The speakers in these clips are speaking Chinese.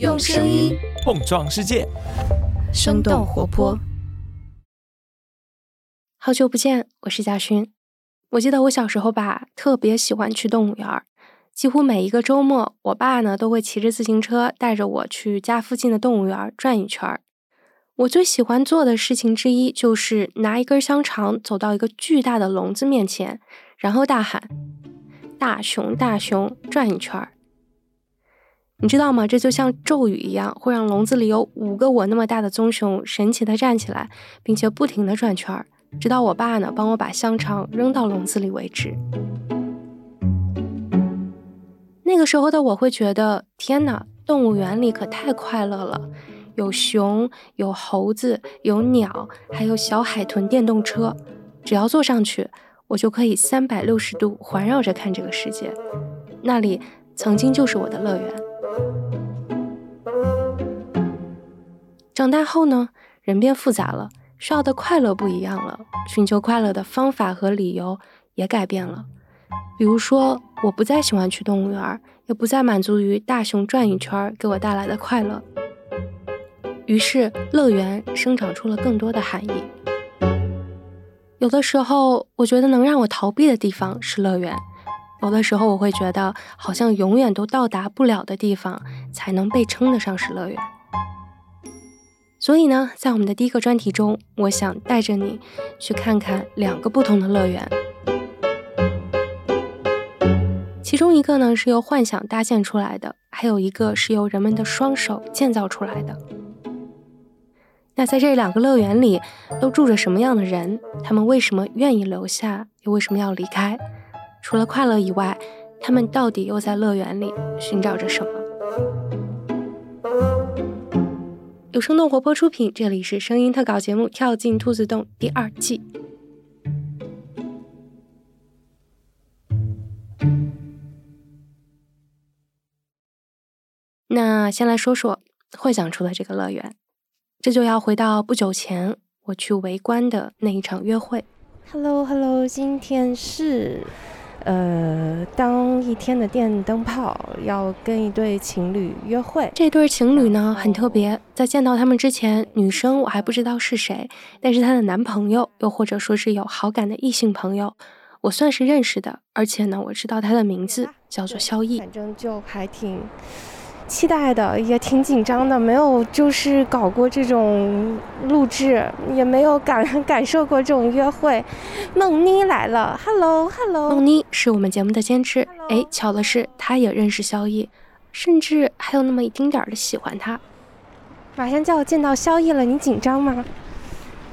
用声音碰撞世界，生动活泼。好久不见，我是嘉勋。我记得我小时候吧，特别喜欢去动物园儿。几乎每一个周末，我爸呢都会骑着自行车带着我去家附近的动物园转一圈儿。我最喜欢做的事情之一，就是拿一根香肠走到一个巨大的笼子面前，然后大喊：“大熊，大熊，转一圈儿！”你知道吗？这就像咒语一样，会让笼子里有五个我那么大的棕熊神奇的站起来，并且不停的转圈儿，直到我爸呢帮我把香肠扔到笼子里为止。那个时候的我会觉得，天哪，动物园里可太快乐了，有熊，有猴子，有鸟，还有小海豚电动车，只要坐上去，我就可以三百六十度环绕着看这个世界。那里曾经就是我的乐园。长大后呢，人变复杂了，需要的快乐不一样了，寻求快乐的方法和理由也改变了。比如说，我不再喜欢去动物园，也不再满足于大熊转一圈给我带来的快乐。于是，乐园生长出了更多的含义。有的时候，我觉得能让我逃避的地方是乐园；有的时候，我会觉得好像永远都到达不了的地方，才能被称得上是乐园。所以呢，在我们的第一个专题中，我想带着你去看看两个不同的乐园。其中一个呢是由幻想搭建出来的，还有一个是由人们的双手建造出来的。那在这两个乐园里，都住着什么样的人？他们为什么愿意留下，又为什么要离开？除了快乐以外，他们到底又在乐园里寻找着什么？有生动活泼出品，这里是声音特稿节目《跳进兔子洞》第二季。那先来说说幻想出的这个乐园，这就要回到不久前我去围观的那一场约会。Hello，Hello，今天是呃当一天的电灯泡，要跟一对情侣约会。这对情侣呢很特别，在见到他们之前，女生我还不知道是谁，但是她的男朋友，又或者说是有好感的异性朋友，我算是认识的，而且呢我知道他的名字叫做萧逸。反正就还挺。期待的也挺紧张的，没有就是搞过这种录制，也没有感 感受过这种约会。梦妮来了，Hello Hello，梦妮是我们节目的监制。哎，巧的是，她也认识萧逸，甚至还有那么一丁点儿的喜欢他。马上就要见到萧逸了，你紧张吗？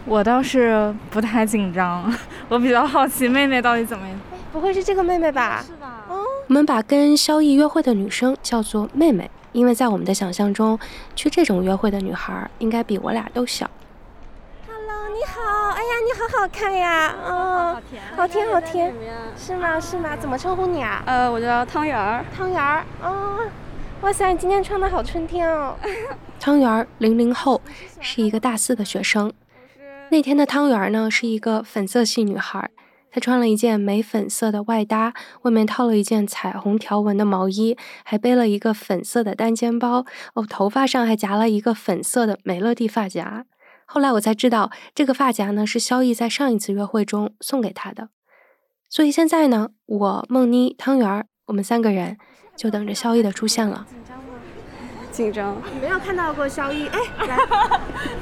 我倒是不太紧张，我比较好奇妹妹到底怎么样。不会是这个妹妹吧？是吧？哦，我们把跟萧逸约会的女生叫做妹妹。因为在我们的想象中，去这种约会的女孩应该比我俩都小。Hello，你好，哎呀，你好好看呀，嗯，好甜，好甜，好甜，是吗？是吗？怎么称呼你啊？呃，我叫汤圆儿。汤圆儿，哦，哇塞，你今天穿的好春天哦。汤圆儿，零零后，是一个大四的学生。那天的汤圆儿呢，是一个粉色系女孩。她穿了一件玫粉色的外搭，外面套了一件彩虹条纹的毛衣，还背了一个粉色的单肩包。哦，头发上还夹了一个粉色的美乐蒂发夹。后来我才知道，这个发夹呢是萧逸在上一次约会中送给她的。所以现在呢，我、梦妮、汤圆儿，我们三个人就等着萧逸的出现了。紧张吗？紧张。你没有看到过萧逸，哎，来。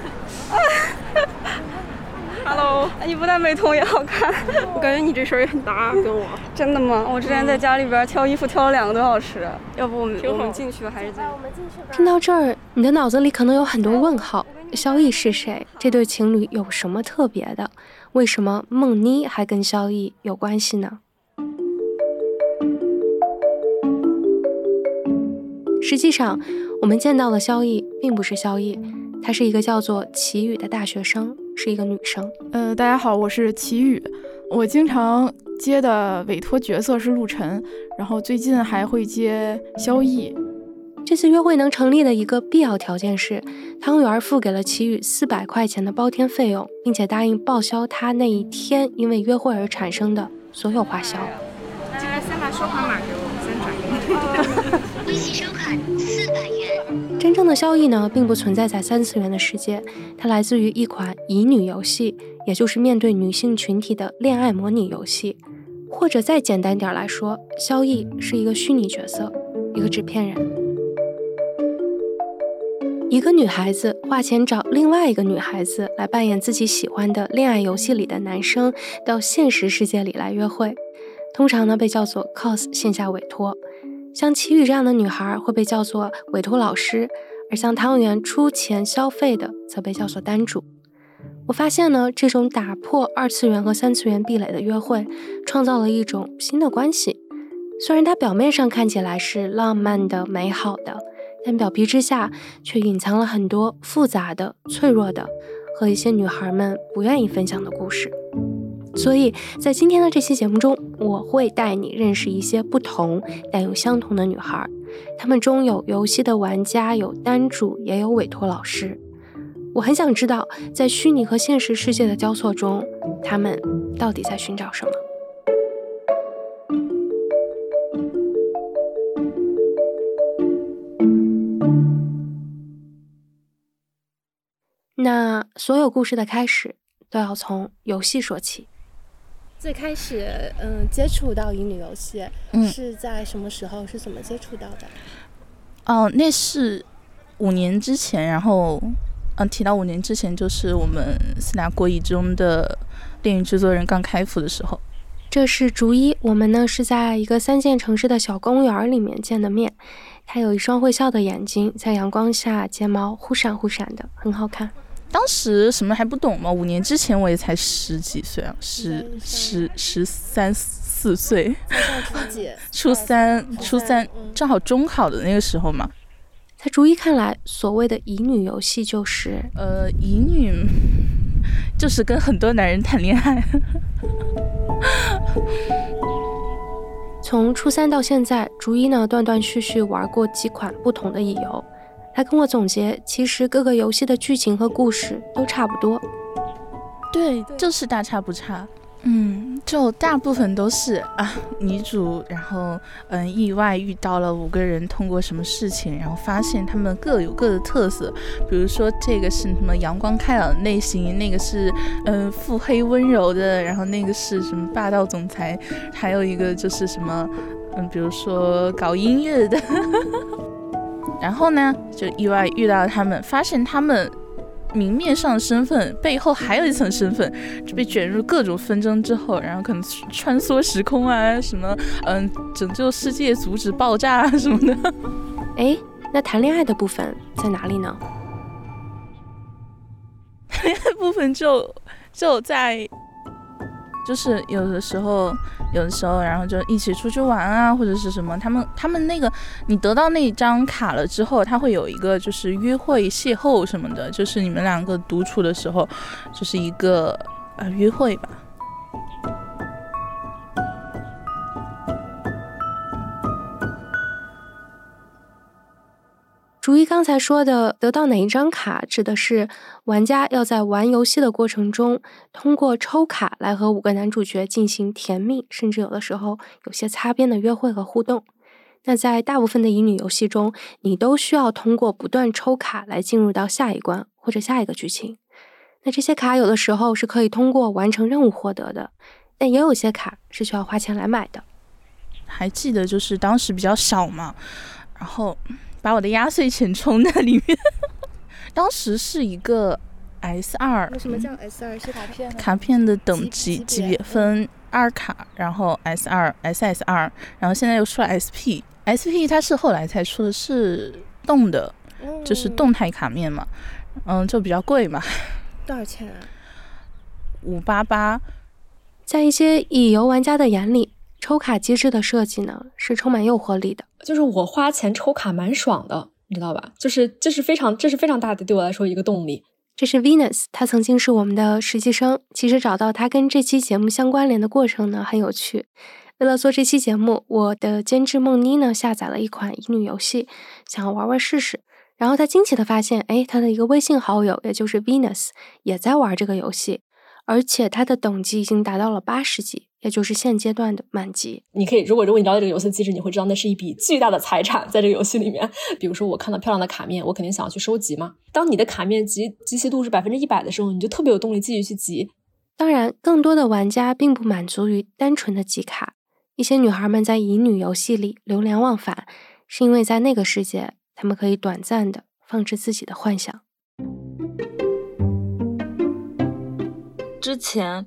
Hello，你不但美瞳也好看，我感觉你这身也很搭，跟我。真的吗？我之前在家里边挑衣服挑了两个多小时，要不我们我们进去吧，还是？我们进去吧。听到这儿，你的脑子里可能有很多问号：萧逸是谁？这对情侣有什么特别的？为什么梦妮还跟萧逸有关系呢？实际上，我们见到的萧逸并不是萧逸，他是一个叫做齐宇的大学生。是一个女生。呃，大家好，我是齐宇，我经常接的委托角色是陆晨，然后最近还会接萧逸。这次约会能成立的一个必要条件是，汤圆付给了齐宇四百块钱的包天费用，并且答应报销他那一天因为约会而产生的所有花销。来，先把收款码给我，先转给你。微信收款。真正的萧逸呢，并不存在在三次元的世界，它来自于一款乙女游戏，也就是面对女性群体的恋爱模拟游戏。或者再简单点来说，萧逸是一个虚拟角色，一个纸片人。一个女孩子花钱找另外一个女孩子来扮演自己喜欢的恋爱游戏里的男生，到现实世界里来约会，通常呢被叫做 cos 线下委托。像齐宇这样的女孩会被叫做委托老师，而像汤圆出钱消费的则被叫做单主。我发现呢，这种打破二次元和三次元壁垒的约会，创造了一种新的关系。虽然它表面上看起来是浪漫的、美好的，但表皮之下却隐藏了很多复杂的、脆弱的和一些女孩们不愿意分享的故事。所以在今天的这期节目中，我会带你认识一些不同但又相同的女孩。她们中有游戏的玩家，有单主，也有委托老师。我很想知道，在虚拟和现实世界的交错中，她们到底在寻找什么？那所有故事的开始都要从游戏说起。最开始，嗯，接触到乙女游戏是在什么时候？是怎么接触到的？哦，那是五年之前。然后，嗯，提到五年之前，就是我们四大国乙中的电影制作人刚开服的时候。这是竹一，我们呢是在一个三线城市的小公园里面见的面。他有一双会笑的眼睛，在阳光下睫毛忽闪忽闪的，很好看。当时什么还不懂嘛？五年之前我也才十几岁啊，十十十三四岁。初三，初三，正好中考的那个时候嘛。在逐一看来，所谓的乙女游戏就是……呃，乙女就是跟很多男人谈恋爱。从初三到现在，逐一呢断断续续玩过几款不同的乙游。他跟我总结，其实各个游戏的剧情和故事都差不多，对，就是大差不差。嗯，就大部分都是啊，女主然后嗯意外遇到了五个人，通过什么事情，然后发现他们各有各的特色。比如说这个是什么阳光开朗的类型，那个是嗯腹黑温柔的，然后那个是什么霸道总裁，还有一个就是什么嗯，比如说搞音乐的。然后呢，就意外遇到他们，发现他们明面上的身份背后还有一层身份，就被卷入各种纷争之后，然后可能穿梭时空啊，什么嗯，拯救世界、阻止爆炸啊什么的。哎，那谈恋爱的部分在哪里呢？谈 恋爱部分就就在。就是有的时候，有的时候，然后就一起出去玩啊，或者是什么，他们他们那个，你得到那张卡了之后，他会有一个就是约会邂逅什么的，就是你们两个独处的时候，就是一个呃约会吧。如一刚才说的，得到哪一张卡，指的是玩家要在玩游戏的过程中，通过抽卡来和五个男主角进行甜蜜，甚至有的时候有些擦边的约会和互动。那在大部分的乙女游戏中，你都需要通过不断抽卡来进入到下一关或者下一个剧情。那这些卡有的时候是可以通过完成任务获得的，但也有些卡是需要花钱来买的。还记得就是当时比较小嘛，然后。把我的压岁钱充在里面，当时是一个 S 二。什么叫 S 二？是卡片？卡片的等级级别分二卡，然后 S 二、SS 二，然后现在又出了 SP。SP 它是后来才出的，是动的，就是动态卡面嘛，嗯，就比较贵嘛。多少钱啊？五八八。在一些乙游玩家的眼里。抽卡机制的设计呢，是充满诱惑力的。就是我花钱抽卡蛮爽的，你知道吧？就是这是非常这是非常大的对我来说一个动力。这是 Venus，他曾经是我们的实习生。其实找到他跟这期节目相关联的过程呢，很有趣。为了做这期节目，我的监制梦妮呢下载了一款乙女游戏，想要玩玩试试。然后他惊奇的发现，哎，他的一个微信好友，也就是 Venus，也在玩这个游戏。而且它的等级已经达到了八十级，也就是现阶段的满级。你可以，如果如果你了解这个游戏机制，你会知道那是一笔巨大的财产，在这个游戏里面。比如说，我看到漂亮的卡面，我肯定想要去收集嘛。当你的卡面集集齐度是百分之一百的时候，你就特别有动力继续去集。当然，更多的玩家并不满足于单纯的集卡。一些女孩们在乙女游戏里流连忘返，是因为在那个世界，她们可以短暂的放置自己的幻想。之前，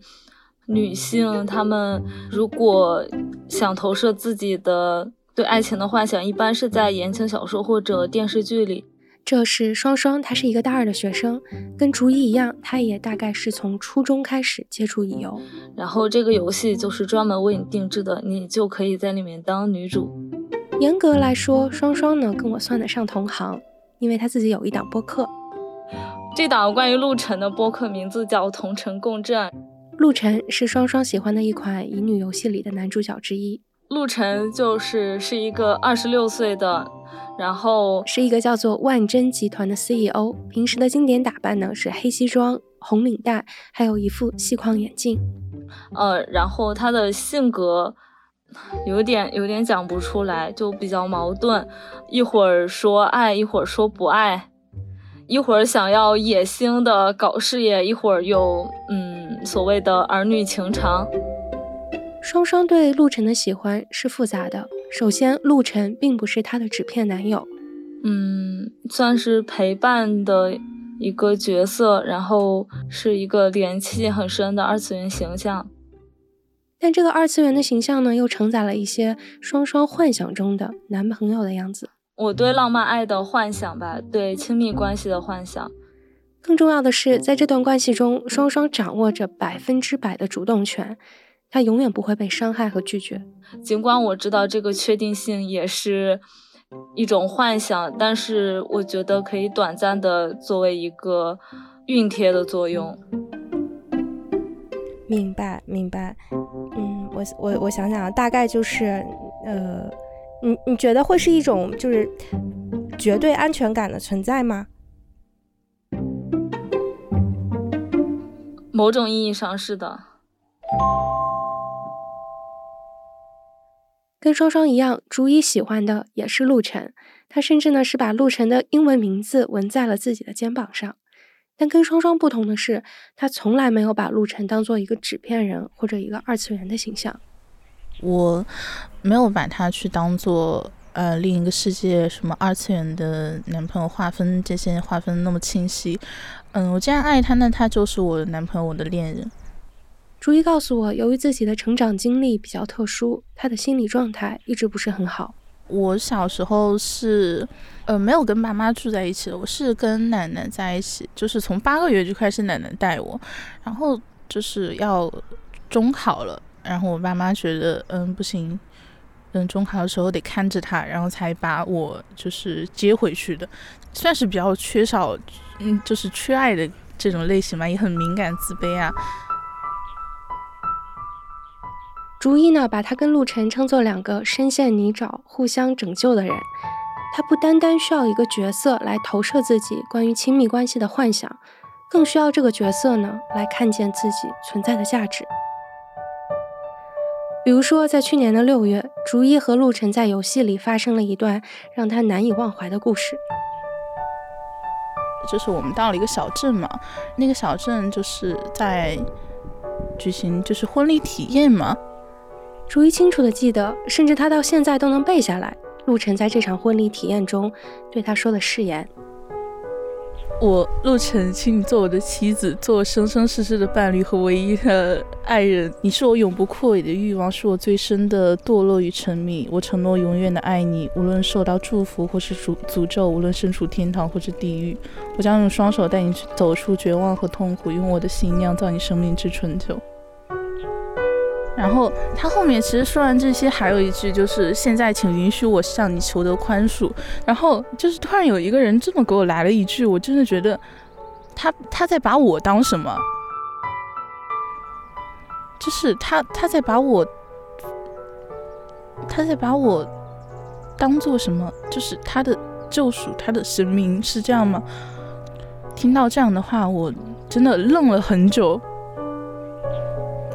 女性她们如果想投射自己的对爱情的幻想，一般是在言情小说或者电视剧里。这是双双，她是一个大二的学生，跟竹一一样，她也大概是从初中开始接触乙游。然后这个游戏就是专门为你定制的，你就可以在里面当女主。严格来说，双双呢跟我算得上同行，因为她自己有一档播客。这档关于陆晨的播客名字叫《同城共振》。陆晨是双双喜欢的一款乙女游戏里的男主角之一。陆晨就是是一个二十六岁的，然后是一个叫做万珍集团的 CEO。平时的经典打扮呢是黑西装、红领带，还有一副细框眼镜。呃，然后他的性格有点有点讲不出来，就比较矛盾，一会儿说爱，一会儿说不爱。一会儿想要野心的搞事业，一会儿又嗯所谓的儿女情长。双双对陆晨的喜欢是复杂的。首先，陆晨并不是她的纸片男友，嗯，算是陪伴的一个角色，然后是一个联系很深的二次元形象。但这个二次元的形象呢，又承载了一些双双幻想中的男朋友的样子。我对浪漫爱的幻想吧，对亲密关系的幻想。更重要的是，在这段关系中，双双掌握着百分之百的主动权，他永远不会被伤害和拒绝。尽管我知道这个确定性也是一种幻想，但是我觉得可以短暂的作为一个熨贴的作用。明白，明白。嗯，我我我想想，大概就是呃。你你觉得会是一种就是绝对安全感的存在吗？某种意义上是的。跟双双一样，竹一喜欢的也是陆晨，他甚至呢是把陆晨的英文名字纹在了自己的肩膀上。但跟双双不同的是，他从来没有把陆晨当做一个纸片人或者一个二次元的形象。我没有把他去当做呃另一个世界什么二次元的男朋友划分这些划分那么清晰，嗯，我既然爱他，那他就是我的男朋友，我的恋人。朱一告诉我，由于自己的成长经历比较特殊，他的心理状态一直不是很好。我小时候是呃没有跟爸妈住在一起的，我是跟奶奶在一起，就是从八个月就开始奶奶带我，然后就是要中考了。然后我爸妈觉得，嗯，不行，嗯，中考的时候得看着他，然后才把我就是接回去的，算是比较缺少，嗯，就是缺爱的这种类型嘛，也很敏感、自卑啊。竹一呢，把他跟陆晨称作两个深陷泥沼、互相拯救的人。他不单单需要一个角色来投射自己关于亲密关系的幻想，更需要这个角色呢，来看见自己存在的价值。比如说，在去年的六月，竹一和陆晨在游戏里发生了一段让他难以忘怀的故事。就是我们到了一个小镇嘛，那个小镇就是在举行就是婚礼体验嘛。竹一清楚的记得，甚至他到现在都能背下来，陆晨在这场婚礼体验中对他说的誓言。我陆晨，请你做我的妻子，做我生生世世的伴侣和唯一的爱人。你是我永不枯萎的欲望，是我最深的堕落与沉迷。我承诺永远的爱你，无论受到祝福或是诅诅咒，无论身处天堂或是地狱，我将用双手带你走出绝望和痛苦，用我的心酿造你生命之醇酒。然后他后面其实说完这些，还有一句就是现在请允许我向你求得宽恕。然后就是突然有一个人这么给我来了一句，我真的觉得他他在把我当什么？就是他他在把我他在把我当做什么？就是他的救赎，他的神明是这样吗？听到这样的话，我真的愣了很久。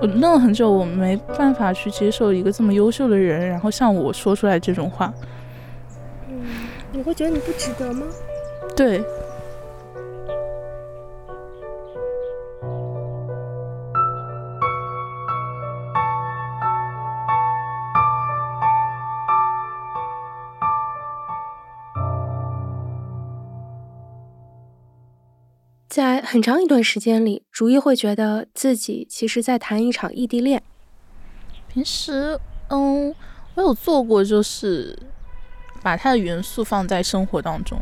我愣了很久，我没办法去接受一个这么优秀的人，然后向我说出来这种话。嗯，你会觉得你不值得吗？对。很长一段时间里，逐一会觉得自己其实在谈一场异地恋。平时，嗯，我有做过，就是把它的元素放在生活当中。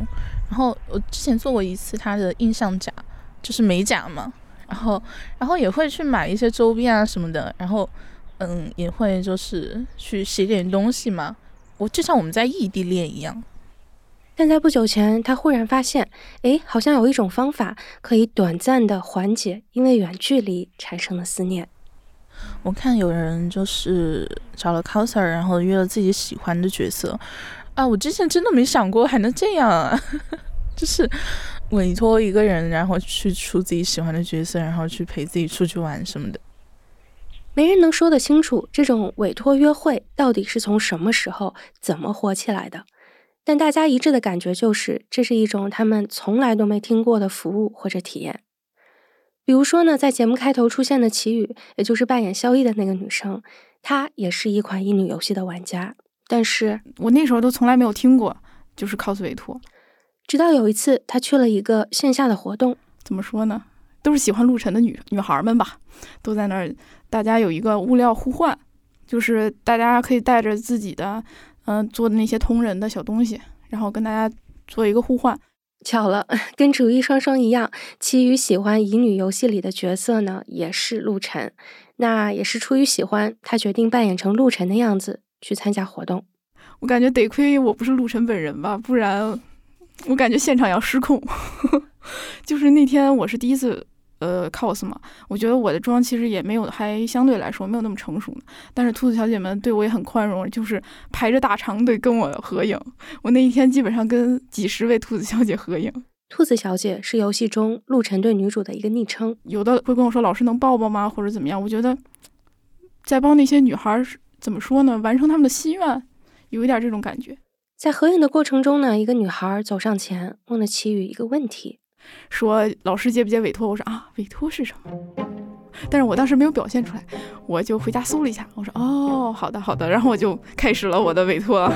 然后我之前做过一次它的印象甲，就是美甲嘛。然后，然后也会去买一些周边啊什么的。然后，嗯，也会就是去写点东西嘛。我就像我们在异地恋一样。但在不久前，他忽然发现，哎，好像有一种方法可以短暂的缓解因为远距离产生的思念。我看有人就是找了 coser，然后约了自己喜欢的角色。啊，我之前真的没想过还能这样啊！就是委托一个人，然后去出自己喜欢的角色，然后去陪自己出去玩什么的。没人能说得清楚，这种委托约会到底是从什么时候、怎么火起来的。但大家一致的感觉就是，这是一种他们从来都没听过的服务或者体验。比如说呢，在节目开头出现的齐雨，也就是扮演萧逸的那个女生，她也是一款乙女游戏的玩家。但是我那时候都从来没有听过，就是 cos 委托。直到有一次，她去了一个线下的活动，怎么说呢？都是喜欢陆晨的女女孩们吧，都在那儿，大家有一个物料互换，就是大家可以带着自己的。嗯，做的那些同人的小东西，然后跟大家做一个互换。巧了，跟主一双双一样，其余喜欢乙女游戏里的角色呢，也是陆晨。那也是出于喜欢，他决定扮演成陆晨的样子去参加活动。我感觉得亏我不是陆晨本人吧，不然我感觉现场要失控。就是那天我是第一次。呃，cos 嘛，我觉得我的妆其实也没有，还相对来说没有那么成熟呢。但是兔子小姐们对我也很宽容，就是排着大长队跟我合影。我那一天基本上跟几十位兔子小姐合影。兔子小姐是游戏中陆晨对女主的一个昵称。有的会跟我说：“老师能抱抱吗？”或者怎么样？我觉得在帮那些女孩怎么说呢？完成她们的心愿，有一点这种感觉。在合影的过程中呢，一个女孩走上前问了齐宇一个问题。说老师接不接委托？我说啊，委托是什么？但是我当时没有表现出来，我就回家搜了一下。我说哦，好的好的，然后我就开始了我的委托。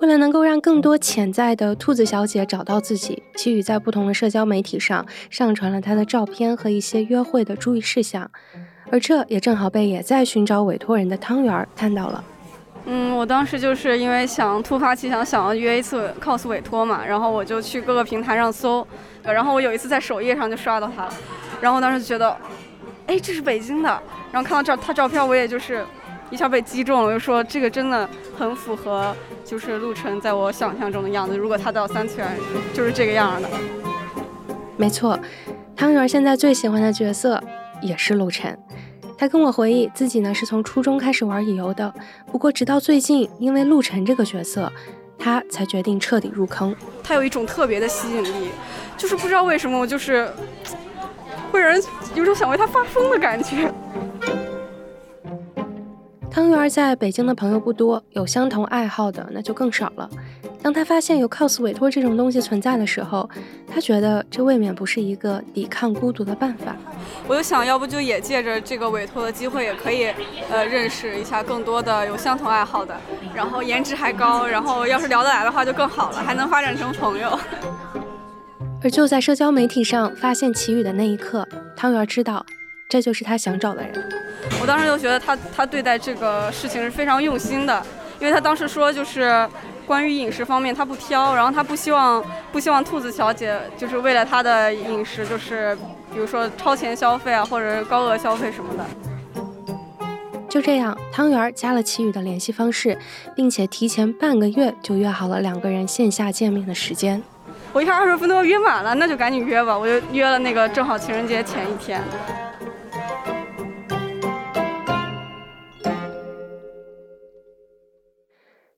为了能够让更多潜在的兔子小姐找到自己，齐宇在不同的社交媒体上上传了他的照片和一些约会的注意事项，而这也正好被也在寻找委托人的汤圆看到了。嗯，我当时就是因为想突发奇想，想要约一次 cos 委托嘛，然后我就去各个平台上搜，然后我有一次在首页上就刷到他了，然后我当时就觉得，哎，这是北京的，然后看到照他照片，我也就是一下被击中了，我就说这个真的很符合，就是陆晨在我想象中的样子，如果他到三次元就是这个样的。没错，汤圆现在最喜欢的角色也是陆晨。他跟我回忆，自己呢是从初中开始玩乙游的，不过直到最近，因为陆晨这个角色，他才决定彻底入坑。他有一种特别的吸引力，就是不知道为什么，我就是 会让人有种想为他发疯的感觉。汤圆在北京的朋友不多，有相同爱好的那就更少了。当他发现有 cos 委托这种东西存在的时候，他觉得这未免不是一个抵抗孤独的办法。我就想要不就也借着这个委托的机会，也可以呃认识一下更多的有相同爱好的，然后颜值还高，然后要是聊得来的话就更好了，还能发展成朋友。而就在社交媒体上发现奇雨的那一刻，汤圆知道这就是他想找的人。我当时就觉得他他对待这个事情是非常用心的，因为他当时说就是。关于饮食方面，他不挑，然后他不希望不希望兔子小姐就是为了他的饮食，就是比如说超前消费啊，或者高额消费什么的。就这样，汤圆加了齐宇的联系方式，并且提前半个月就约好了两个人线下见面的时间。我一看二十分钟要约满了，那就赶紧约吧，我就约了那个正好情人节前一天。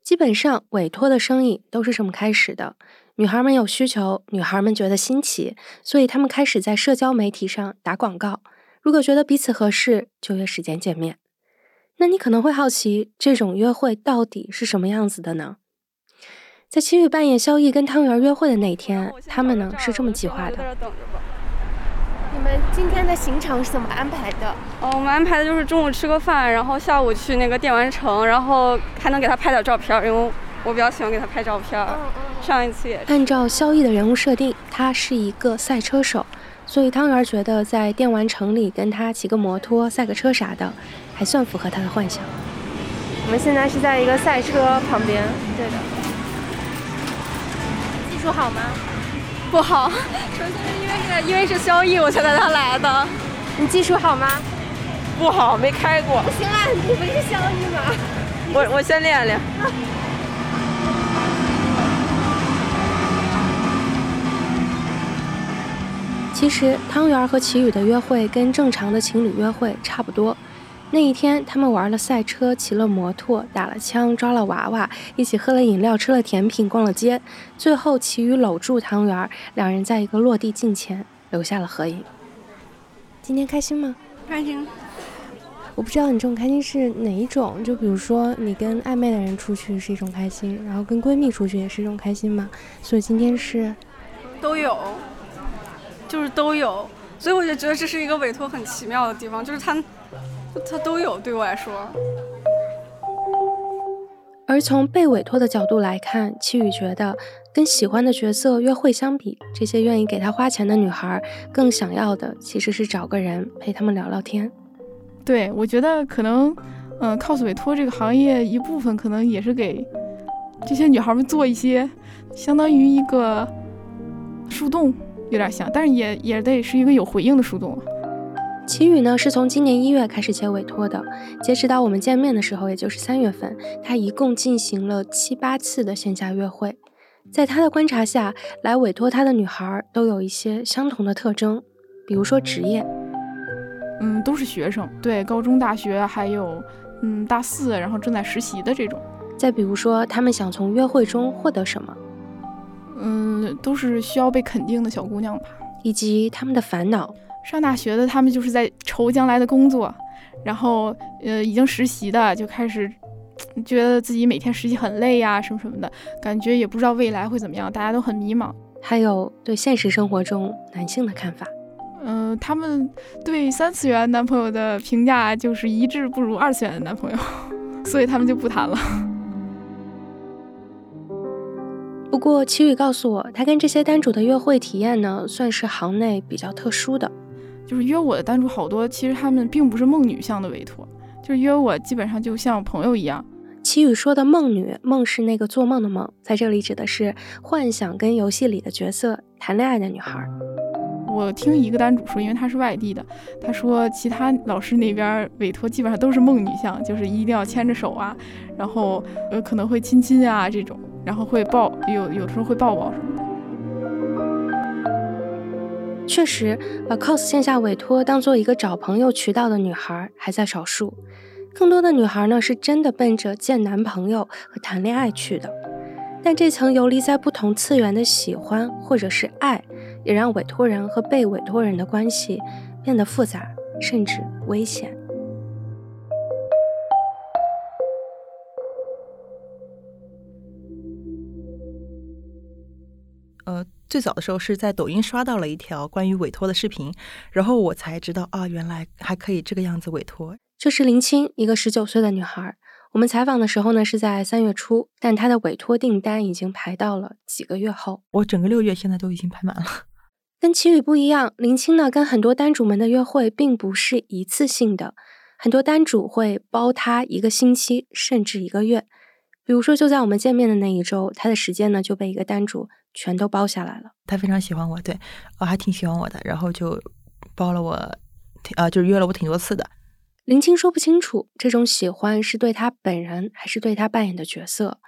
基本上委托的生意都是这么开始的。女孩们有需求，女孩们觉得新奇，所以她们开始在社交媒体上打广告，如果觉得彼此合适，就约时间见面。那你可能会好奇，这种约会到底是什么样子的呢？在齐宇扮演萧逸跟汤圆约会的那天，他们呢是这么计划的。你们今天的行程是怎么安排的？哦，我们安排的就是中午吃个饭，然后下午去那个电玩城，然后还能给他拍点照片，因为我比较喜欢给他拍照片。上一次也按照萧逸的人物设定，他是一个赛车手，所以汤圆觉得在电玩城里跟他骑个摩托、赛个车啥的，还算符合他的幻想。我们现在是在一个赛车旁边，对的。技术好吗？不好，首先是因为是因为是萧逸，我才带他来的。你技术好吗？不好，没开过。不行啊，你不是萧逸吗？我我先练练。其实汤圆和齐宇的约会跟正常的情侣约会差不多。那一天，他们玩了赛车，骑了摩托，打了枪，抓了娃娃，一起喝了饮料，吃了甜品，逛了街。最后，齐宇搂住汤圆，两人在一个落地镜前留下了合影。今天开心吗？开心。我不知道你这种开心是哪一种，就比如说你跟暧昧的人出去是一种开心，然后跟闺蜜出去也是一种开心吗？所以今天是都有，就是都有。所以我就觉得这是一个委托很奇妙的地方，就是他。他都有，对我来说。而从被委托的角度来看，戚宇觉得跟喜欢的角色约会相比，这些愿意给他花钱的女孩更想要的其实是找个人陪他们聊聊天。对，我觉得可能，嗯，cos 委托这个行业一部分可能也是给这些女孩们做一些相当于一个树洞，有点像，但是也也得是一个有回应的树洞。齐宇呢，是从今年一月开始接委托的，截止到我们见面的时候，也就是三月份，他一共进行了七八次的线下约会。在他的观察下，来委托他的女孩都有一些相同的特征，比如说职业，嗯，都是学生，对，高中、大学，还有嗯大四，然后正在实习的这种。再比如说，他们想从约会中获得什么，嗯，都是需要被肯定的小姑娘吧，以及他们的烦恼。上大学的他们就是在愁将来的工作，然后呃已经实习的就开始觉得自己每天实习很累呀什么什么的，感觉也不知道未来会怎么样，大家都很迷茫。还有对现实生活中男性的看法，嗯，他们对三次元男朋友的评价就是一致不如二次元的男朋友，所以他们就不谈了。不过齐宇告诉我，他跟这些单主的约会体验呢，算是行内比较特殊的。就是约我的单主好多，其实他们并不是梦女向的委托，就是约我基本上就像朋友一样。齐宇说的梦女，梦是那个做梦的梦，在这里指的是幻想跟游戏里的角色谈恋爱的女孩。我听一个单主说，因为他是外地的，他说其他老师那边委托基本上都是梦女向，就是一定要牵着手啊，然后呃可能会亲亲啊这种，然后会抱，有有时候会抱抱什么的。确实，把 cos 线下委托当做一个找朋友渠道的女孩还在少数，更多的女孩呢是真的奔着见男朋友和谈恋爱去的。但这层游离在不同次元的喜欢或者是爱，也让委托人和被委托人的关系变得复杂，甚至危险。呃。最早的时候是在抖音刷到了一条关于委托的视频，然后我才知道啊，原来还可以这个样子委托。这是林青，一个十九岁的女孩。我们采访的时候呢是在三月初，但她的委托订单已经排到了几个月后。我整个六月现在都已经排满了。跟齐宇不一样，林青呢跟很多单主们的约会并不是一次性的，很多单主会包她一个星期甚至一个月。比如说，就在我们见面的那一周，他的时间呢就被一个单主全都包下来了。他非常喜欢我，对我还挺喜欢我的，然后就包了我，呃，就是约了我挺多次的。林青说不清楚这种喜欢是对他本人还是对他扮演的角色，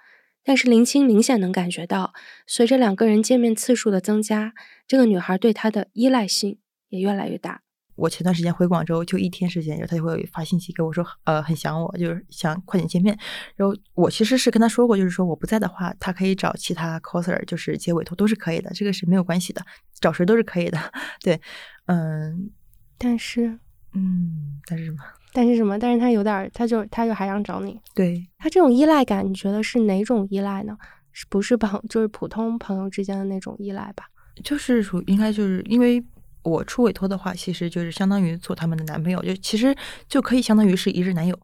但是林青明显能感觉到，随着两个人见面次数的增加，这个女孩对他的依赖性也越来越大。我前段时间回广州，就一天时间，然后他就会发信息给我说，呃，很想我，就是想快点见面。然后我其实是跟他说过，就是说我不在的话，他可以找其他 coser，就是接委托都是可以的，这个是没有关系的，找谁都是可以的。对，嗯，但是嗯，但是什么？但是什么？但是他有点，他就他就还想找你。对他这种依赖感，你觉得是哪种依赖呢？是不是朋就是普通朋友之间的那种依赖吧？就是属应该就是因为我出委托的话，其实就是相当于做他们的男朋友，就其实就可以相当于是一日男友。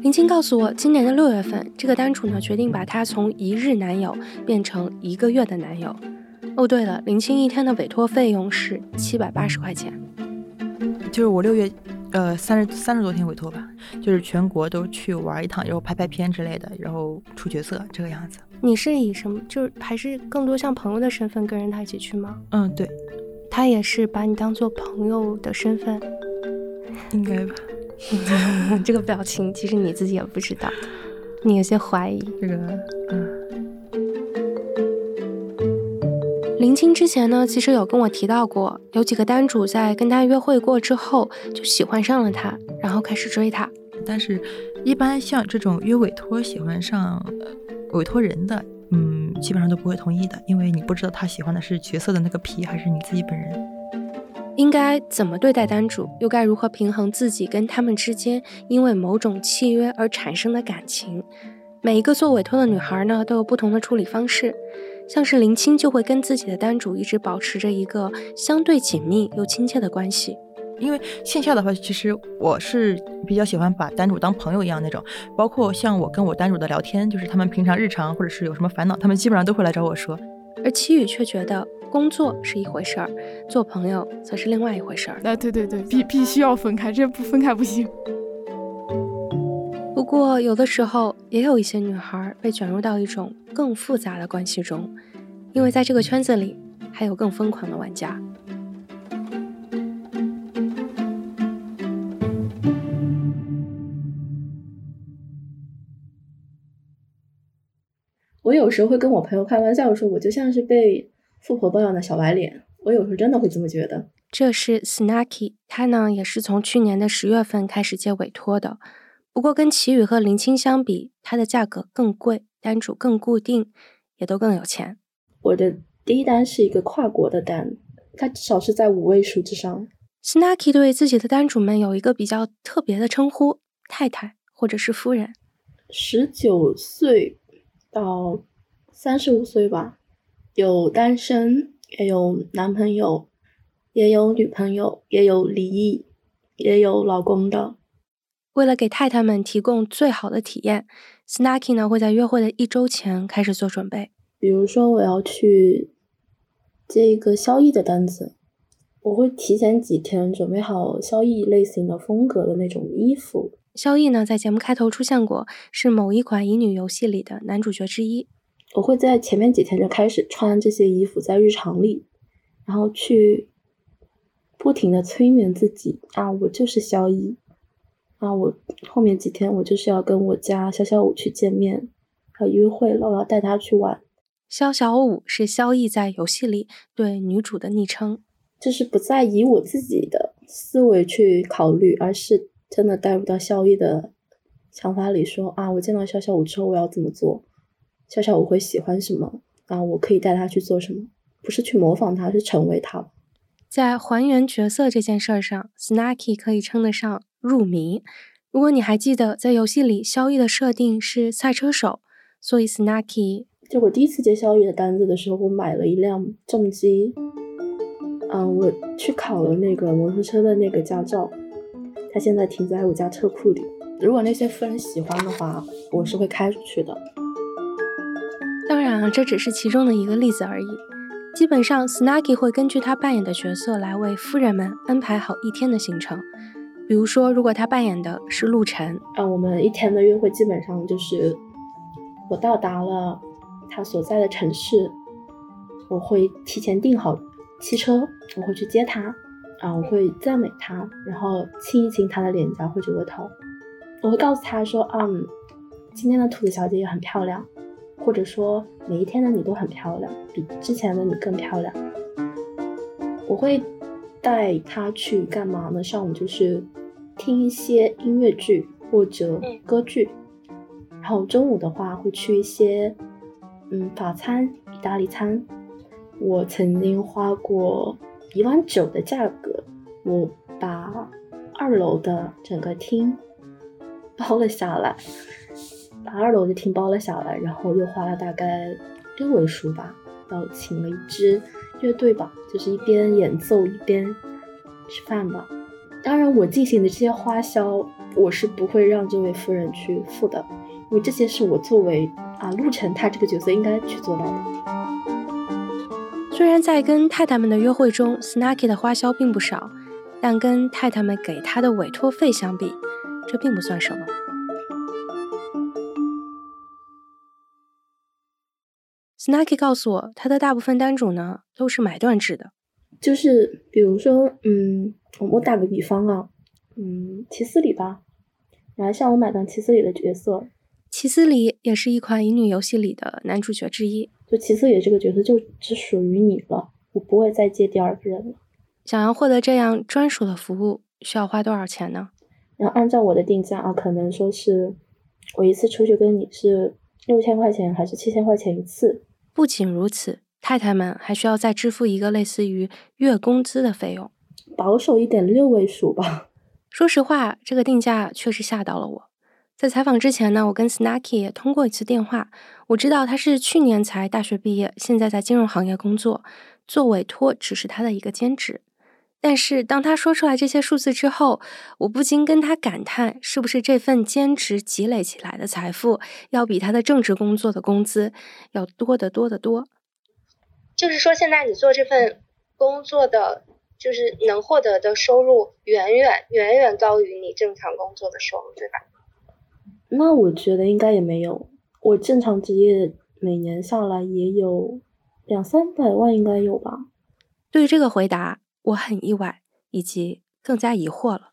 林青告诉我，今年的六月份，这个单主呢决定把他从一日男友变成一个月的男友。哦，对了，林青一天的委托费用是七百八十块钱。就是我六月，呃，三十三十多天委托吧，就是全国都去玩一趟，然后拍拍片之类的，然后出角色这个样子。你是以什么？就是还是更多像朋友的身份跟着他一起去吗？嗯，对。他也是把你当做朋友的身份，应该吧？这个表情其实你自己也不知道，你有些怀疑这个，嗯。林青之前呢，其实有跟我提到过，有几个单主在跟他约会过之后就喜欢上了他，然后开始追他。但是，一般像这种约委托喜欢上委托人的，嗯，基本上都不会同意的，因为你不知道他喜欢的是角色的那个皮，还是你自己本人。应该怎么对待单主，又该如何平衡自己跟他们之间因为某种契约而产生的感情？每一个做委托的女孩呢，都有不同的处理方式。像是林青就会跟自己的单主一直保持着一个相对紧密又亲切的关系。因为线下的话，其实我是比较喜欢把单主当朋友一样那种。包括像我跟我单主的聊天，就是他们平常日常或者是有什么烦恼，他们基本上都会来找我说。而齐宇却觉得工作是一回事儿，做朋友则是另外一回事儿。哎，对对对，必必须要分开，这不分开不行。不过，有的时候也有一些女孩被卷入到一种更复杂的关系中，因为在这个圈子里还有更疯狂的玩家。我有时候会跟我朋友开玩笑说，我就像是被富婆包养的小白脸。我有时候真的会这么觉得。这是 Snacky，他呢也是从去年的十月份开始接委托的。不过跟齐宇和林青相比，它的价格更贵，单主更固定，也都更有钱。我的第一单是一个跨国的单，它至少是在五位数之上。Snacky 对自己的单主们有一个比较特别的称呼，太太或者是夫人。十九岁到三十五岁吧，有单身，也有男朋友，也有女朋友，也有离异，也有老公的。为了给太太们提供最好的体验，Snacky 呢会在约会的一周前开始做准备。比如说，我要去接一个萧逸的单子，我会提前几天准备好萧逸类型的风格的那种衣服。萧逸呢在节目开头出现过，是某一款乙女游戏里的男主角之一。我会在前面几天就开始穿这些衣服，在日常里，然后去不停的催眠自己啊，我就是萧逸。啊，我后面几天我就是要跟我家小小五去见面，还约会了，我要带他去玩。萧小五是萧逸在游戏里对女主的昵称，就是不再以我自己的思维去考虑，而是真的带入到萧逸的想法里，说啊，我见到肖小五之后我要怎么做，肖小五会喜欢什么，啊，我可以带他去做什么，不是去模仿他，是成为他。在还原角色这件事上，Snacky 可以称得上入迷。如果你还记得，在游戏里萧逸的设定是赛车手，所以 Snacky 就我第一次接萧逸的单子的时候，我买了一辆重机，嗯，我去考了那个摩托车的那个驾照，它现在停在我家车库里。如果那些夫人喜欢的话，我是会开出去的。当然，这只是其中的一个例子而已。基本上，Snacky 会根据他扮演的角色来为夫人们安排好一天的行程。比如说，如果他扮演的是陆晨，啊，我们一天的约会基本上就是我到达了他所在的城市，我会提前订好汽车，我会去接他，啊，我会赞美他，然后亲一亲他的脸颊或者额头，我会告诉他说，嗯，今天的兔子小姐也很漂亮。或者说每一天的你都很漂亮，比之前的你更漂亮。我会带他去干嘛呢？上午就是听一些音乐剧或者歌剧，然后中午的话会去一些嗯法餐、意大利餐。我曾经花过一万九的价格，我把二楼的整个厅包了下来，把二楼的厅包了下来，然后又花了大概六位数吧，然后请了一支乐队吧，就是一边演奏一边吃饭吧。当然，我进行的这些花销，我是不会让这位夫人去付的，因为这些是我作为啊陆晨他这个角色应该去做到的。虽然在跟太太们的约会中，Snaky 的花销并不少，但跟太太们给他的委托费相比，这并不算什么。Snaky 告诉我，他的大部分单主呢都是买断制的，就是比如说，嗯，我打个比方啊，嗯，齐斯里吧，然后像我买断齐斯里的角色，齐斯里也是一款乙女游戏里的男主角之一。就齐斯里这个角色就只属于你了，我不会再接第二个人了。想要获得这样专属的服务，需要花多少钱呢？然后按照我的定价啊，可能说是我一次出去跟你是六千块钱还是七千块钱一次。不仅如此，太太们还需要再支付一个类似于月工资的费用，保守一点六位数吧。说实话，这个定价确实吓到了我。在采访之前呢，我跟 Snaky 也通过一次电话。我知道他是去年才大学毕业，现在在金融行业工作，做委托只是他的一个兼职。但是当他说出来这些数字之后，我不禁跟他感叹：是不是这份兼职积累起来的财富，要比他的正职工作的工资要多得多得多？就是说，现在你做这份工作的，就是能获得的收入，远远远远高于你正常工作的收入，对吧？那我觉得应该也没有，我正常职业每年下来也有两三百万，应该有吧。对于这个回答，我很意外，以及更加疑惑了。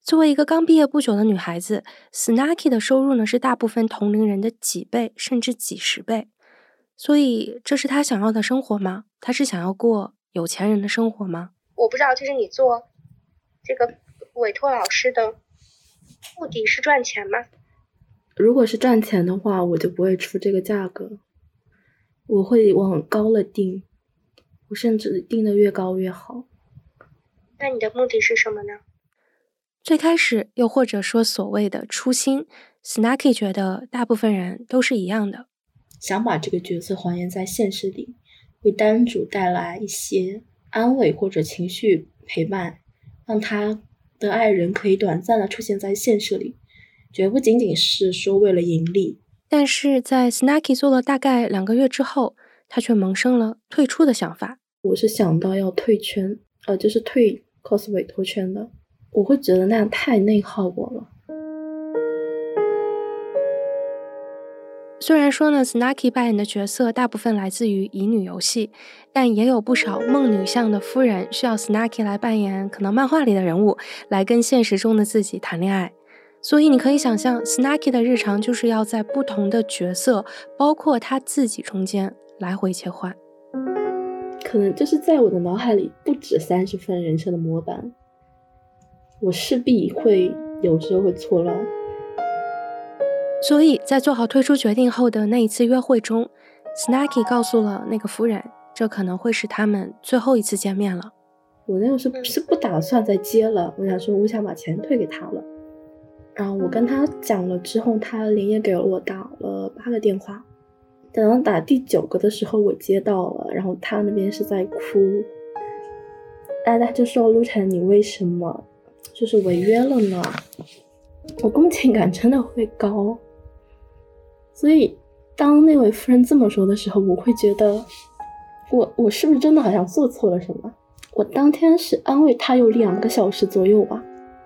作为一个刚毕业不久的女孩子，Snaky 的收入呢是大部分同龄人的几倍，甚至几十倍。所以，这是她想要的生活吗？她是想要过有钱人的生活吗？我不知道，就是你做这个委托老师的目的是赚钱吗？如果是赚钱的话，我就不会出这个价格，我会往高了定，我甚至定的越高越好。那你的目的是什么呢？最开始，又或者说所谓的初心，Snacky 觉得大部分人都是一样的，想把这个角色还原在现实里，为单主带来一些安慰或者情绪陪伴，让他的爱人可以短暂的出现在现实里。绝不仅仅是说为了盈利，但是在 Snaky 做了大概两个月之后，他却萌生了退出的想法。我是想到要退圈，呃，就是退 cos 委托圈的。我会觉得那样太内耗我了。虽然说呢，Snaky 扮演的角色大部分来自于乙女游戏，但也有不少梦女向的夫人需要 Snaky 来扮演可能漫画里的人物，来跟现实中的自己谈恋爱。所以你可以想象，Snacky 的日常就是要在不同的角色，包括他自己中间来回切换。可能就是在我的脑海里不止三十份人生的模板，我势必会有时候会错乱。所以在做好退出决定后的那一次约会中，Snacky 告诉了那个夫人，这可能会是他们最后一次见面了。我那个时候是不打算再接了，我想说，我想把钱退给他了。我跟他讲了之后，他连夜给了我打了八个电话，等到打第九个的时候，我接到了，然后他那边是在哭，大家就说：“陆晨，你为什么就是违约了呢？”我共 情感真的会高，所以当那位夫人这么说的时候，我会觉得我我是不是真的好像做错了什么？我当天是安慰他有两个小时左右吧，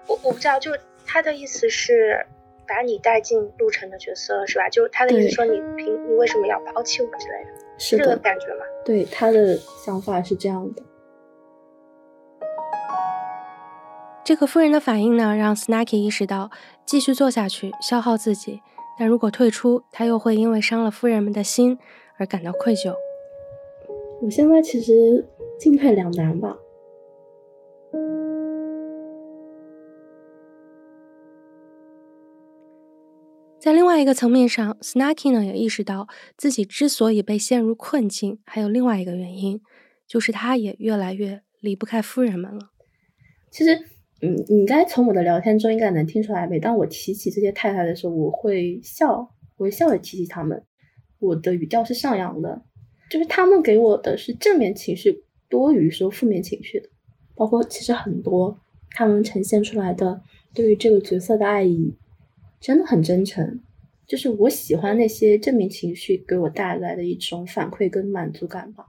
我我不知道就。他的意思是把你带进陆晨的角色，是吧？就他的意思说你凭你为什么要抛弃我之类的，是这个感觉吗？对，他的想法是这样的。这个夫人的反应呢，让 Snaky 意识到继续做下去消耗自己，但如果退出，他又会因为伤了夫人们的心而感到愧疚。我现在其实进退两难吧。在另外一个层面上，Snaky 呢也意识到自己之所以被陷入困境，还有另外一个原因，就是他也越来越离不开夫人们了。其实，嗯，你应该从我的聊天中应该能听出来，每当我提起这些太太的时候，我会笑，我会笑着提起他们，我的语调是上扬的，就是他们给我的是正面情绪多于说负面情绪的，包括其实很多他们呈现出来的对于这个角色的爱意，真的很真诚。就是我喜欢那些正面情绪给我带来的一种反馈跟满足感吧，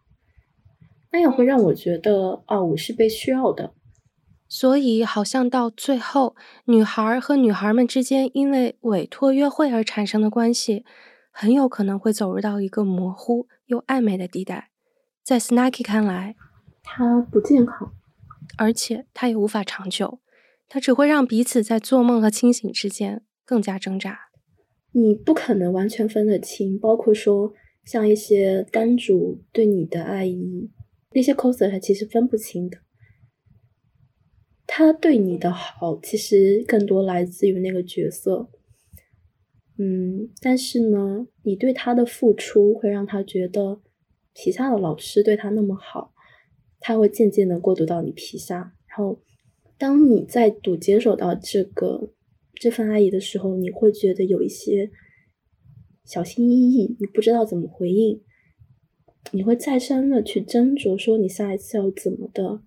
那样会让我觉得哦，我是被需要的。所以好像到最后，女孩和女孩们之间因为委托约会而产生的关系，很有可能会走入到一个模糊又暧昧的地带。在 Snaky 看来，它不健康，而且它也无法长久，它只会让彼此在做梦和清醒之间更加挣扎。你不可能完全分得清，包括说像一些单主对你的爱意，那些 coser 他其实分不清的。他对你的好，其实更多来自于那个角色。嗯，但是呢，你对他的付出会让他觉得皮下的老师对他那么好，他会渐渐的过渡到你皮下。然后，当你再度接受到这个。这份爱意的时候，你会觉得有一些小心翼翼，你不知道怎么回应，你会再三的去斟酌，说你下一次要怎么的，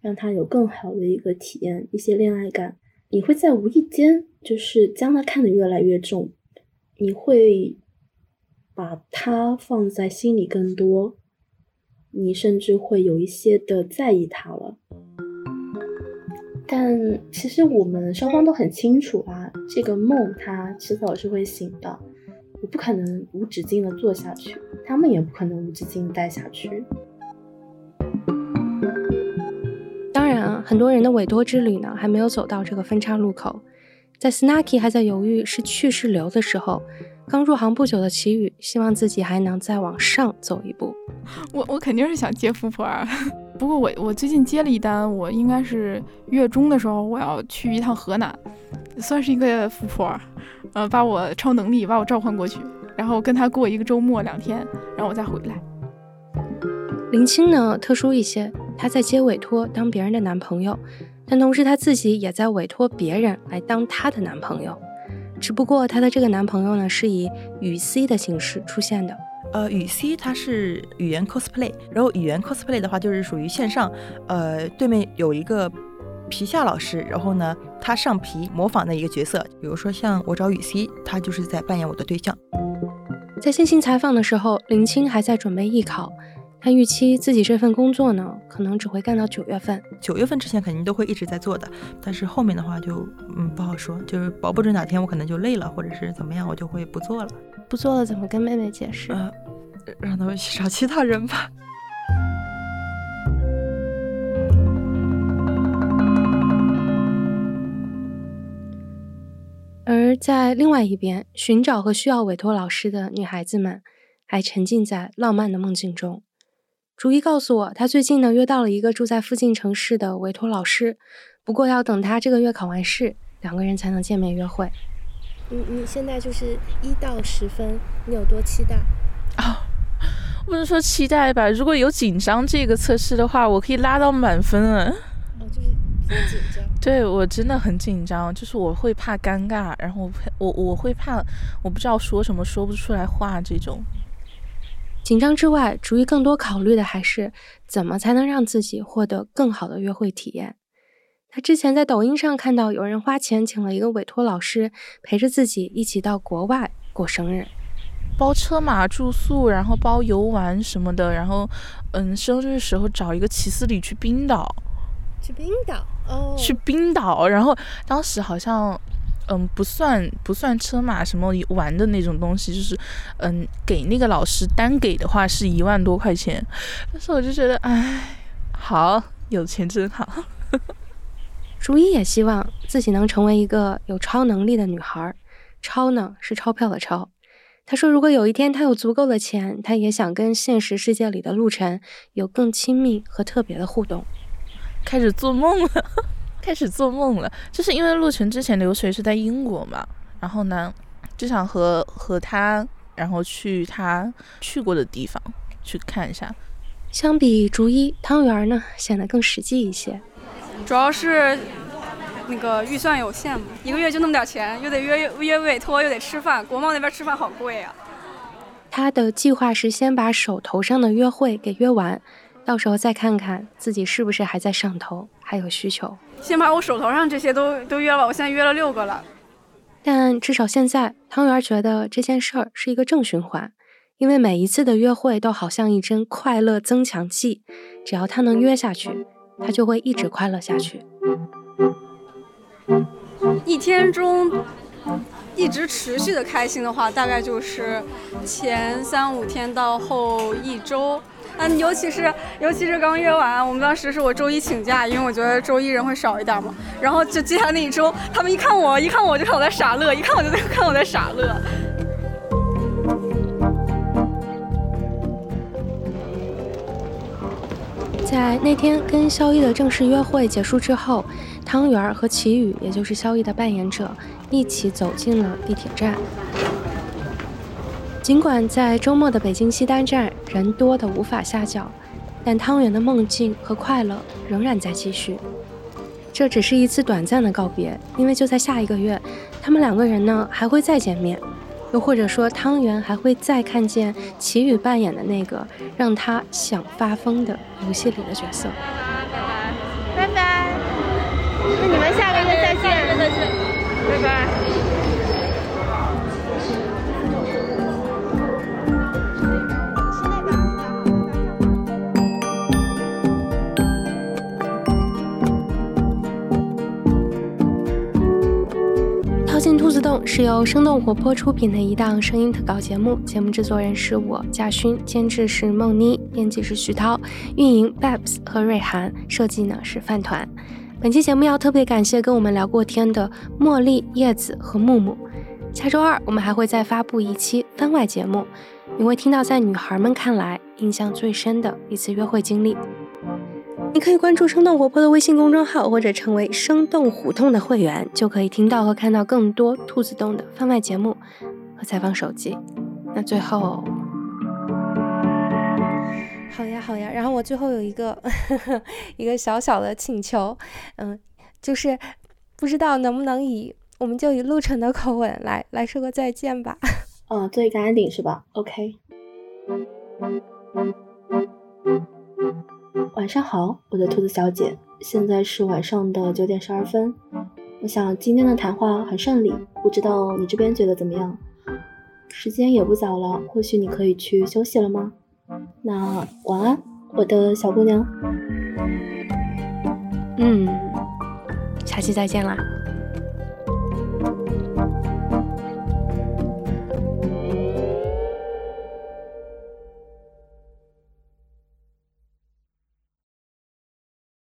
让他有更好的一个体验，一些恋爱感。你会在无意间，就是将他看得越来越重，你会把他放在心里更多，你甚至会有一些的在意他了。但其实我们双方都很清楚啊，这个梦它迟早是会醒的，我不可能无止境的做下去，他们也不可能无止境待下去。当然，很多人的委托之旅呢，还没有走到这个分岔路口，在 Snaky 还在犹豫是去是留的时候。刚入行不久的齐宇，希望自己还能再往上走一步。我我肯定是想接富婆啊，不过我我最近接了一单，我应该是月中的时候我要去一趟河南，算是一个富婆，呃，把我超能力把我召唤过去，然后跟他过一个周末两天，然后我再回来。林青呢，特殊一些，她在接委托当别人的男朋友，但同时她自己也在委托别人来当她的男朋友。只不过她的这个男朋友呢，是以语 C 的形式出现的。呃，语 C 它是语言 cosplay，然后语言 cosplay 的话就是属于线上，呃，对面有一个皮下老师，然后呢，他上皮模仿的一个角色。比如说像我找语 C，他就是在扮演我的对象。在进行采访的时候，林青还在准备艺考。他预期自己这份工作呢，可能只会干到九月份。九月份之前肯定都会一直在做的，但是后面的话就嗯不好说，就是保不准哪天我可能就累了，或者是怎么样，我就会不做了。不做了怎么跟妹妹解释？呃，让他们去找其他人吧。而在另外一边，寻找和需要委托老师的女孩子们，还沉浸在浪漫的梦境中。逐一告诉我，他最近呢约到了一个住在附近城市的委托老师，不过要等他这个月考完试，两个人才能见面约会。你你现在就是一到十分，你有多期待？啊，不能说期待吧。如果有紧张这个测试的话，我可以拉到满分啊。哦，就是比较紧张。对我真的很紧张，就是我会怕尴尬，然后我我会怕我不知道说什么说不出来话这种。紧张之外，主意更多考虑的还是怎么才能让自己获得更好的约会体验。他之前在抖音上看到有人花钱请了一个委托老师陪着自己一起到国外过生日，包车马住宿，然后包游玩什么的，然后嗯，生日时候找一个骑司里去冰岛，去冰岛哦，去冰岛，然后当时好像。嗯，不算不算车马什么玩的那种东西，就是嗯，给那个老师单给的话是一万多块钱，但是我就觉得，哎，好有钱真好。竹一也希望自己能成为一个有超能力的女孩，超呢是钞票的超。他说，如果有一天他有足够的钱，他也想跟现实世界里的陆晨有更亲密和特别的互动。开始做梦了。开始做梦了，就是因为陆晨之前留学是在英国嘛，然后呢，就想和和他，然后去他去过的地方去看一下。相比逐一，汤圆呢显得更实际一些。主要是那个预算有限嘛，一个月就那么点钱，又得约约委托，又得吃饭，国贸那边吃饭好贵啊。他的计划是先把手头上的约会给约完，到时候再看看自己是不是还在上头，还有需求。先把我手头上这些都都约了，我现在约了六个了。但至少现在，汤圆觉得这件事儿是一个正循环，因为每一次的约会都好像一针快乐增强剂，只要他能约下去，他就会一直快乐下去。一天中一直持续的开心的话，大概就是前三五天到后一周。嗯，尤其是尤其是刚约完，我们当时是我周一请假，因为我觉得周一人会少一点嘛。然后就接下来那一周，他们一看我，一看我就看我在傻乐，一看我就在看我在傻乐。在那天跟肖一的正式约会结束之后，汤圆儿和齐宇，也就是肖一的扮演者，一起走进了地铁站。尽管在周末的北京西单站人多的无法下脚，但汤圆的梦境和快乐仍然在继续。这只是一次短暂的告别，因为就在下一个月，他们两个人呢还会再见面，又或者说汤圆还会再看见齐宇扮演的那个让他想发疯的游戏里的角色。拜拜，拜拜，那你们下个月再见，再见，拜拜。兔子洞是由生动活泼出品的一档声音特稿节目，节目制作人是我贾勋，监制是梦妮，编辑是徐涛，运营 Babs 和瑞涵，设计呢是饭团。本期节目要特别感谢跟我们聊过天的茉莉、叶子和木木。下周二我们还会再发布一期番外节目，你会听到在女孩们看来印象最深的一次约会经历。你可以关注生动活泼的微信公众号，或者成为生动胡同的会员，就可以听到和看到更多兔子洞的番外节目和采访手机。那最后，好呀好呀，然后我最后有一个 一个小小的请求，嗯，就是不知道能不能以我们就以陆晨的口吻来来说个再见吧。嗯，做一个安定是吧？OK。晚上好，我的兔子小姐，现在是晚上的九点十二分。我想今天的谈话很顺利，不知道你这边觉得怎么样？时间也不早了，或许你可以去休息了吗？那晚安，我的小姑娘。嗯，下期再见啦。